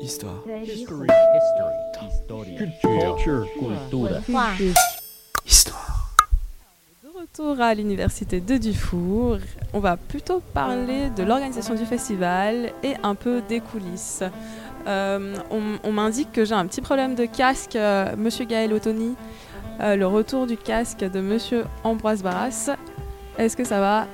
Histoire. History. Culture. Culture. Histoire. De retour à l'université de Dufour, on va plutôt parler de l'organisation du festival et un peu des coulisses. Euh, on on m'indique que j'ai un petit problème de casque, euh, Monsieur Gaël Ottoni. Euh, le retour du casque de Monsieur Ambroise Barras. Est-ce que ça va?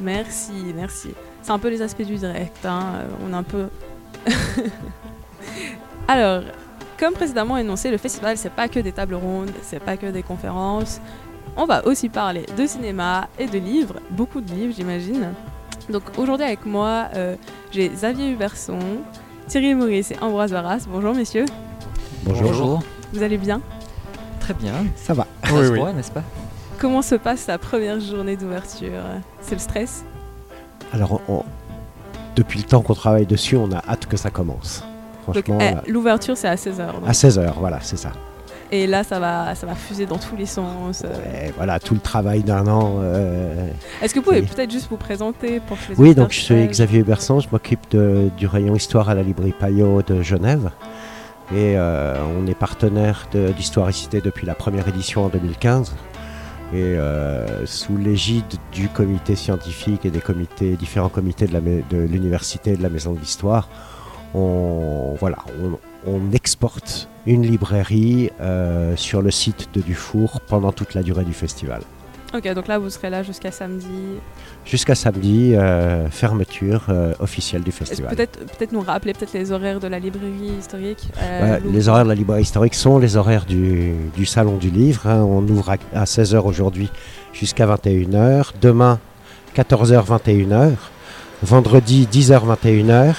Merci, merci. C'est un peu les aspects du direct. hein, On est un peu. Alors, comme précédemment énoncé, le festival, c'est pas que des tables rondes, c'est pas que des conférences. On va aussi parler de cinéma et de livres, beaucoup de livres, j'imagine. Donc aujourd'hui avec moi, euh, j'ai Xavier Huberson, Thierry Maurice et Ambroise Barras. Bonjour messieurs, Bonjour. vous allez bien? Très bien. Ça va. Ça Oui, se oui. voit, n'est-ce pas? Comment se passe la première journée d'ouverture? C'est le stress? Alors, on- depuis le temps qu'on travaille dessus, on a hâte que ça commence. Donc Franchement, eh, là, l'ouverture c'est à 16h. à 16h, voilà, c'est ça. Et là ça va, ça va fuser dans tous les sens. euh. Ouais, voilà, tout le travail d'un an. euh, Est-ce que vous pouvez peut-être juste vous présenter pour que les Oui, donc je suis Xavier Bersan, je m'occupe de- du rayon histoire à la librairie Payot de Genève. Et euh, on est partenaire de- d'Histoire et Cité depuis la première édition en 2015. Et euh, sous l'égide du comité scientifique et des comités, différents comités de de l'université et de la maison de l'histoire, on, voilà, on, on exporte une librairie euh, sur le site de Dufour pendant toute la durée du festival. Ok, donc là vous serez là jusqu'à samedi. Jusqu'à samedi, euh, fermeture euh, officielle du festival. Peut-être peut nous rappeler peut-être les horaires de la librairie historique. euh, les horaires de la librairie historique sont les horaires du, du salon du livre. hein. On ouvre à, 16h aujourd'hui jusqu'à 21h. Demain, 14h, 21h. Vendredi, 10h, 21h.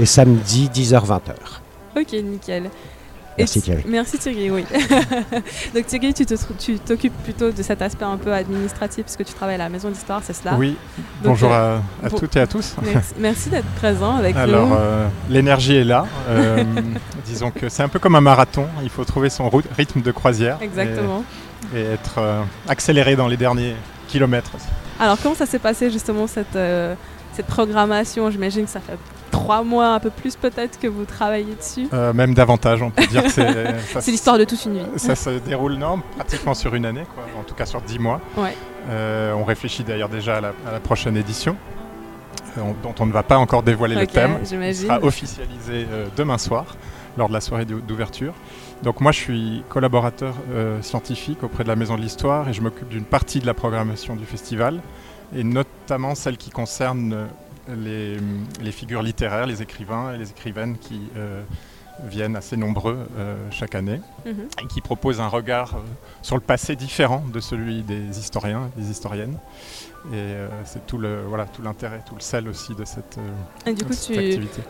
Et samedi, 10h, 20h. Ok, nickel. Merci Thi- Thierry. Merci Thierry, oui. Donc Thierry, tu te trou- tu t'occupes plutôt de cet aspect un peu administratif parce que tu travailles à la maison d'histoire, c'est cela? Oui, Donc, bonjour euh, à, à bon- toutes et à tous. Merci, merci d'être présent avec Alors, nous. euh, l'énergie est là. Euh, disons que c'est un peu comme un marathon. Il faut trouver son rythme de croisière. et- Exactement. Et, être euh, accéléré dans les derniers kilomètres. Alors comment ça s'est passé justement cette, euh, cette programmation? J'imagine que ça fait trois mois, un peu plus peut-être que vous travaillez dessus. Euh, même davantage, on peut dire que c'est. l'histoire de toute une vie. Ça se déroule non, pratiquement sur une année, quoi, en tout cas sur dix mois. Ouais. Euh, on réfléchit d'ailleurs déjà à la, à la prochaine édition, euh, on- dont on ne va pas encore dévoiler le thème. Il sera officialisé demain soir, lors de la soirée d'ou- d'ouverture. Donc moi, je suis collaborateur euh, scientifique auprès de la Maison de l'Histoire et je m'occupe d'une partie de la programmation du festival, et notamment celle qui concerne les, les figures littéraires, les écrivains et les écrivaines qui euh, viennent assez nombreux euh, chaque année Mhm. et qui propose un regard euh, sur le passé différent de celui des historiens et des historiennes. Et euh, c'est tout le voilà tout l'intérêt, tout le sel aussi de cette, Et du coup, cette tu, activité.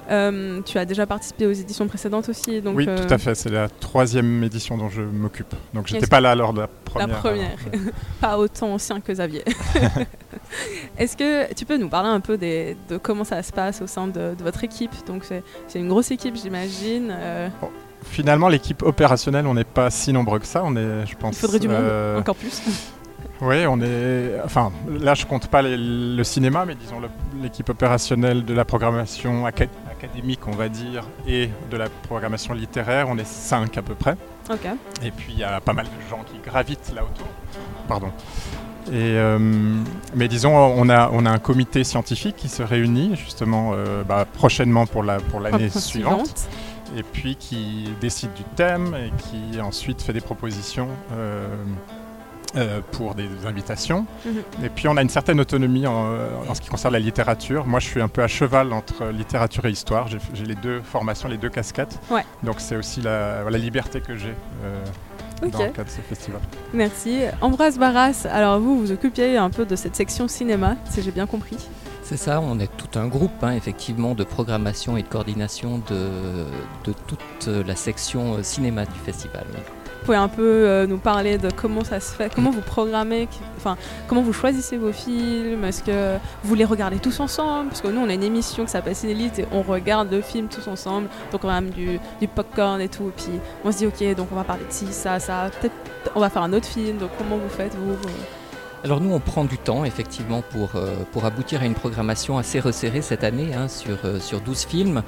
tu as déjà participé aux éditions précédentes aussi. Donc, oui, tout à fait. C'est la troisième édition dont je m'occupe. Donc j'étais pas là lors de la La première. première. euh, pas autant ancien que Xavier. Est-ce que tu peux nous parler un peu des- de comment ça se passe au sein de, de votre équipe? Donc c'est une grosse équipe, j'imagine. euh, Finalement, l'équipe opérationnelle, on n'est pas si nombreux que ça. On est, je pense. il faudrait du monde, euh, encore plus. Oui, on est. Enfin, là, je compte pas les- le cinéma, mais disons l'équipe opérationnelle de la programmation aca- académique, on va dire, et de la programmation littéraire. On est cinq à peu près. Ok. Et puis il y a pas mal de gens qui gravitent là autour. Pardon. Et, euh, mais disons, on a, on a un comité scientifique qui se réunit justement euh, bah, prochainement pour la pour l'année suivante, et puis qui décide du thème et qui ensuite fait des propositions euh, pour des invitations. Mhm. Et puis on a une certaine autonomie en, en ce qui concerne la littérature. Moi, je suis un peu à cheval entre littérature et histoire. J'ai j'ai les deux formations, les deux casquettes. Ouais. Donc c'est aussi la, la liberté que j'ai. Ok. dans le cadre de ce festival. Merci. Ambroise Barras, alors vous, vous occupiez un peu de cette section cinéma, si j'ai bien compris. C'est ça, on est tout un groupe, hein, effectivement, de programmation et de coordination de, de toute la section euh, cinéma du festival. Vous pouvez un peu euh, nous parler de comment ça se fait, comment vous programmez, enfin comment vous choisissez vos films, est-ce que vous les regardez tous ensemble? Parce que nous on a une émission qui s'appelle Cinélite et on regarde le film tous ensemble, donc on a même du, du popcorn et tout, et puis on se dit ok donc on va parler de ci, ça, ça, peut-être on va faire un autre film, donc comment vous faites vous vous- Alors nous, on prend du temps, effectivement, pour, euh, pour aboutir à une programmation assez resserrée cette année, hein, sur, euh, sur 12 films.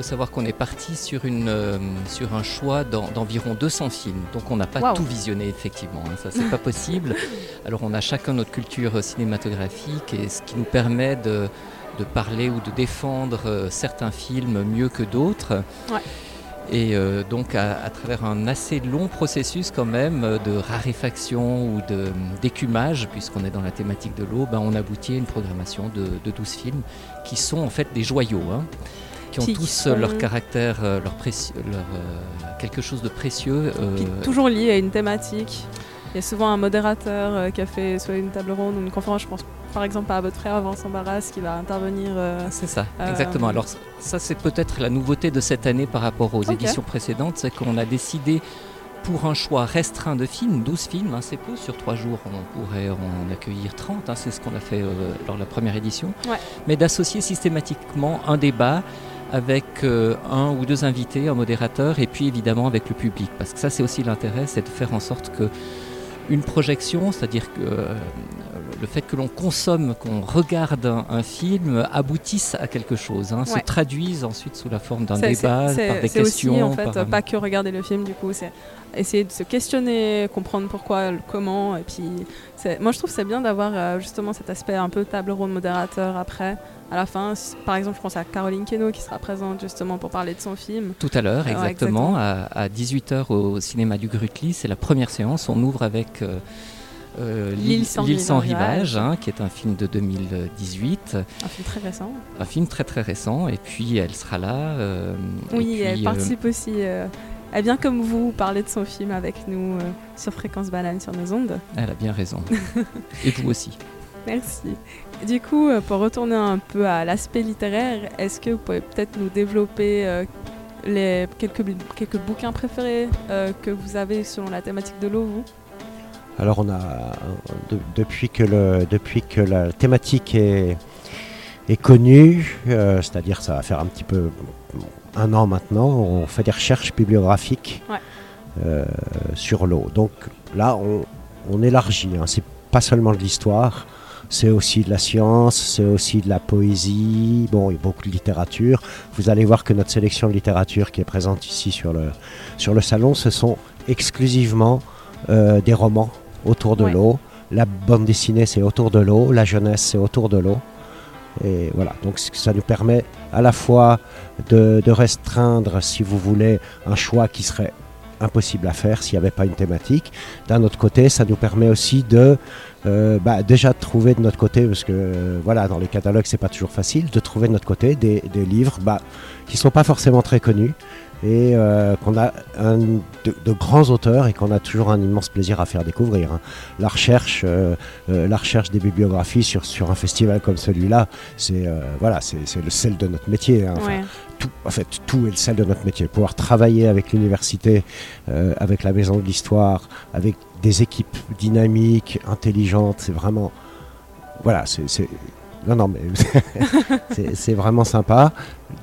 Faut savoir qu'on est parti sur, une, euh, sur un choix d'environ 200 films. Donc on n'a pas tout visionné effectivement. Hein. ça, c'est pas possible. Alors on a chacun notre culture cinématographique et ce qui nous permet de, de parler ou de défendre euh, certains films mieux que d'autres. Et euh, donc à, travers un assez long processus quand même de raréfaction ou d'écumage, puisqu'on est dans la thématique de l'eau, ben, on aboutit à une programmation de, de 12 films qui sont en fait des joyaux. Hein qui ont tous euh, leur caractère, euh, leur, leur euh, quelque chose de précieux. toujours lié à une thématique. Il y a souvent un modérateur qui a fait soit une table ronde ou une conférence, je pense par exemple à votre frère Vincent Barras qui va intervenir. c'est ça, exactement. Alors ça c'est peut-être la nouveauté de cette année par rapport aux éditions précédentes, c'est qu'on a décidé pour un choix restreint de films, 12 films, hein, c'est peu, sur 3 jours on pourrait en accueillir 30, hein, c'est ce qu'on a fait lors de la première édition, mais d'associer systématiquement un débat avec euh, un ou deux invités, un modérateur, et puis évidemment avec le public. Parce que ça, c'est aussi l'intérêt, c'est de faire en sorte que une projection, c'est-à-dire que euh, le fait que l'on consomme, qu'on regarde un, film, aboutisse à quelque chose, hein, se traduise ensuite sous la forme d'un débat, par des questions. C'est aussi en fait pas que regarder le film, du coup, c'est essayer de se questionner, comprendre pourquoi, comment, et puis moi je trouve c'est bien d'avoir euh, justement cet aspect un peu table ronde modérateur après à la fin. Par exemple, je pense à Caroline Keno qui sera présente justement pour parler de son film. Tout à l'heure, exactement, À, 18h au cinéma du Grutli. C'est la première séance. On ouvre avec euh, euh, L'île sans, rivage, hein, qui est un film de 2018. Un film très récent. Un film très très récent. Et puis elle sera là. Euh, oui, elle participe aussi. Elle vient comme vous parler de son film avec nous sur Fréquence Banane sur nos ondes. Elle a bien raison. et vous aussi. Merci. Du coup, euh, pour retourner un peu à l'aspect littéraire, est-ce que vous pouvez peut-être nous développer euh, les quelques, quelques bouquins préférés euh, que vous avez selon la thématique de l'eau, vous? Alors, on a depuis, que le, depuis que la thématique est, est connue, c'est-à-dire ça va faire un petit peu un an maintenant, on fait des recherches bibliographiques sur l'eau. Donc là, on, on élargit. Hein. C'est pas seulement de l'histoire, c'est aussi de la science, c'est aussi de la poésie, bon, il y a beaucoup de littérature. Vous allez voir que notre sélection de littérature qui est présente ici sur le, sur le salon, ce sont exclusivement euh, des romans autour de l'eau. La bande dessinée, c'est autour de l'eau. La jeunesse, c'est autour de l'eau. Et voilà, donc ça nous permet à la fois de, de restreindre, si vous voulez, un choix qui serait impossible à faire s'il n'y avait pas une thématique. D'un autre côté, ça nous permet aussi de euh, bah, déjà de trouver de notre côté, parce que euh, voilà, dans les catalogues c'est pas toujours facile, de trouver de notre côté des, livres bah, qui sont pas forcément très connus et euh, qu'on a un, de, grands auteurs et qu'on a toujours un immense plaisir à faire découvrir. Hein. La recherche, la recherche des bibliographies sur, sur un festival comme celui-là, c'est voilà, c'est le sel de notre métier. Hein. tout, en fait, tout est le sel de notre métier. Pouvoir travailler avec l'université, avec la Maison de l'Histoire, avec des équipes dynamiques, intelligentes. C'est vraiment. Voilà, c'est. Non, non, mais c'est vraiment sympa.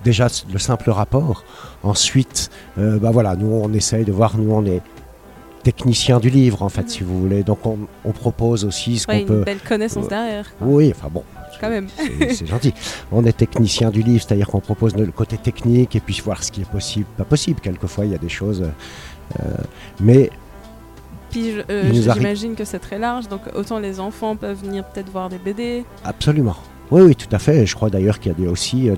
Déjà, le simple rapport. Ensuite, euh, bah voilà, nous, on essaye de voir, nous, on est technicien du livre, en fait, si vous voulez. Donc, on, propose aussi ce qu'on peut. Une belle connaissance derrière. Oui, enfin bon. Quand même. C'est gentil. On est technicien du livre, c'est-à-dire qu'on propose le côté technique et puis voir ce qui est possible, pas possible. Quelquefois, il y a des choses. Euh, mais puis euh, j'imagine que c'est très large, donc autant les enfants peuvent venir peut-être voir des BD. Absolument. Oui, oui, tout à fait. Je crois d'ailleurs qu'il y a aussi euh,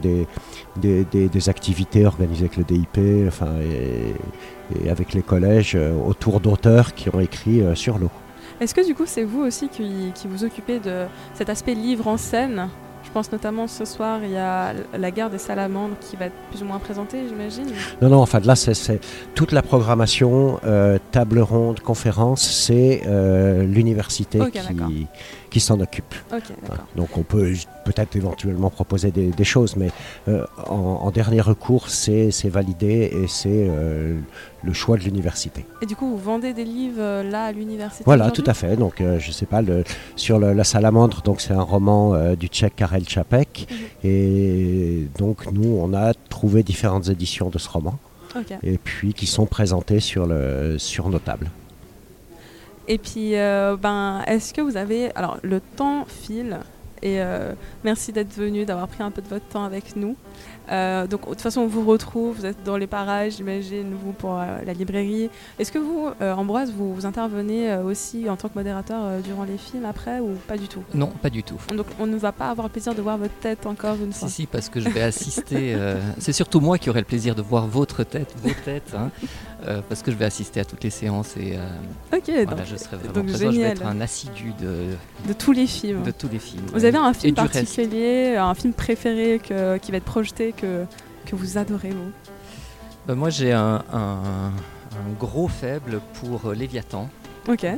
des, des, activités organisées avec le DIP enfin, et, avec les collèges euh, autour d'auteurs qui ont écrit sur l'eau. Est-ce que du coup c'est vous aussi qui, qui vous occupez de cet aspect livre en scène? Je pense notamment ce soir, il y a la guerre des salamandres qui va être plus ou moins présentée, j'imagine. Non, non, enfin là, c'est toute la programmation, euh, table ronde, conférence, c'est euh, l'université qui, qui s'en occupe. Donc on peut peut-être éventuellement proposer des, choses, mais euh, en, dernier recours, c'est validé et c'est euh, le choix de l'université. Et du coup, vous vendez des livres euh, là à l'université Voilà, tout à fait. Donc je sais pas, le, sur La Salamandre, donc c'est un roman du tchèque Karel Čapek. Mhm. Et donc nous, on a trouvé différentes éditions de ce roman. Et puis qui sont présentées sur, le, sur nos tables. Et puis, euh, ben, est-ce que vous avez. Alors, le temps file. Et euh, merci d'être venu, d'avoir pris un peu de votre temps avec nous. Euh, donc de toute façon, on vous retrouve, vous êtes dans les parages, j'imagine, vous pour euh, la librairie. Est-ce que vous, Ambroise, vous, vous intervenez aussi en tant que modérateur durant les films après ou pas du tout? Non, pas du tout. Donc on ne va pas avoir le plaisir de voir votre tête encore une fois. Si, si, parce que je vais assister. c'est surtout moi qui aurai le plaisir de voir votre tête, vos têtes, hein, euh, parce que je vais assister à toutes les séances et euh, Ok, voilà, donc, je serai vraiment donc présent. Je vais génial. être un assidu de, de tous les films. de tous les films. Vous avez un film reste. particulier, un film préféré que- qui va être projeté que, que vous adorez vous? Ben, moi, j'ai un, un- un gros faible pour euh, Léviathan.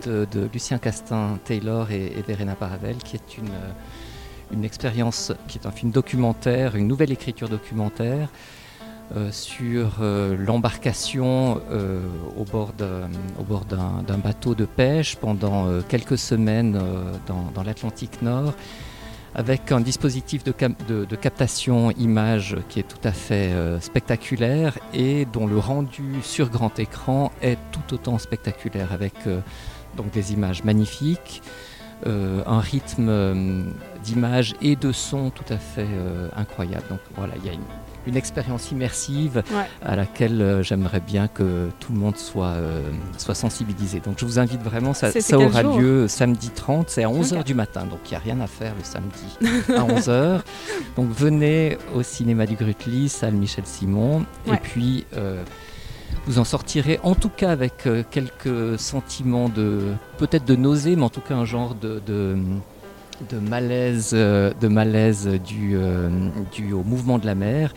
De, de Lucien Castin-Taylor et, et Verena Paravel, qui est une, euh, une expérience, qui est un film documentaire, une nouvelle écriture documentaire euh, sur euh, l'embarcation euh, au bord d'un bateau de pêche pendant euh, quelques semaines euh, dans, dans l'Atlantique Nord avec un dispositif de, captation image qui est tout à fait euh, spectaculaire et dont le rendu sur grand écran est tout autant spectaculaire avec euh, donc des images magnifiques, un rythme euh, d'image et de son tout à fait euh, incroyable. Donc voilà, il y a une, une expérience immersive Ouais. à laquelle euh, j'aimerais bien que tout le monde soit, euh, soit sensibilisé. Donc je vous invite vraiment, ça, aura lieu samedi 30, c'est à 11h Ok. du matin, donc il n'y a rien à faire le samedi à 11h. Donc venez au cinéma du Grutli, salle Michel Simon, et puis euh, vous en sortirez en tout cas avec euh, quelques sentiments de peut-être de nausée, mais en tout cas un genre de, de, de malaise, euh, de malaise dû, euh, dû au mouvement de la mer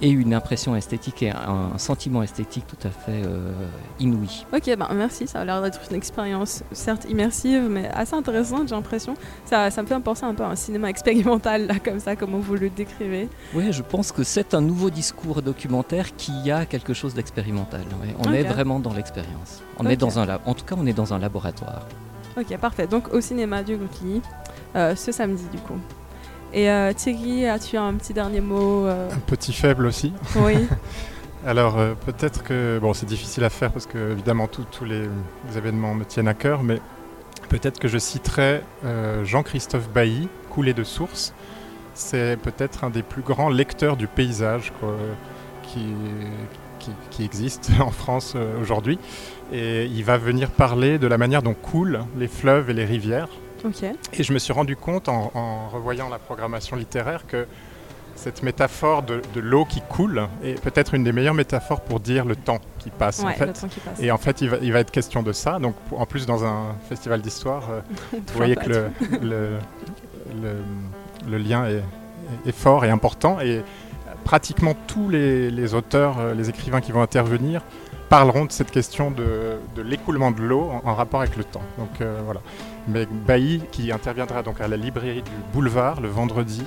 et une impression esthétique et un, un sentiment esthétique tout à fait euh, inouï. Ok, ben merci, ça a l'air d'être une expérience certes immersive, mais assez intéressante, j'ai l'impression. Ça, ça me fait penser un peu à un cinéma expérimental, là, comme ça, comment vous le décrivez. Oui, je pense que c'est un nouveau discours documentaire qui a quelque chose d'expérimental. ouais. On est vraiment dans l'expérience. On est dans un lab. En tout cas, on est dans un laboratoire. Ok, parfait. Donc au cinéma du Grutli, euh, ce samedi, du coup. Et euh, Thierry, as-tu un petit dernier mot euh, Un petit faible aussi. Oui. Alors euh, peut-être que bon c'est difficile à faire parce que évidemment tout- tous les, les événements me tiennent à cœur, mais peut-être que je citerai Jean-Christophe Bailly, Coulé de source. C'est peut-être un des plus grands lecteurs du paysage quoi, qui, qui, qui existe en France aujourd'hui. Et il va venir parler de la manière dont coulent les fleuves et les rivières. Et je me suis rendu compte en, en revoyant la programmation littéraire que cette métaphore de, de l'eau qui coule est peut-être une des meilleures métaphores pour dire le temps qui passe. Ouais, en fait. le temps qui passe. Et en fait, il va, il va être question de ça. Donc, en plus, dans un festival d'histoire, euh, vous voyez que le, tout. le, le- le lien est, est fort et important. Et pratiquement tous les, les auteurs, euh, les écrivains qui vont intervenir parleront de cette question de, de l'écoulement de l'eau en, en rapport avec le temps. Donc euh, voilà. Mais Bailly, qui interviendra donc à la librairie du Boulevard le vendredi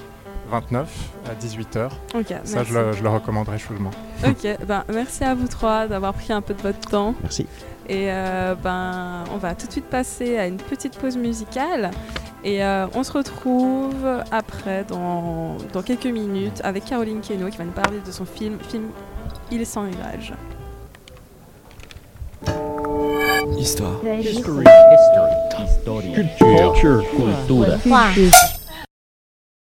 29 à 18h. Ok, Ça, je le, je le recommanderais chaudement. Ok, ben, merci à vous trois d'avoir pris un peu de votre temps. Merci. Et euh, ben, on va tout de suite passer à une petite pause musicale. Et euh, on se retrouve après, dans, dans quelques minutes, avec Caroline Keno qui va nous parler de son film, film Il sans rivage. Histoire. History. Culture. Cultura. 话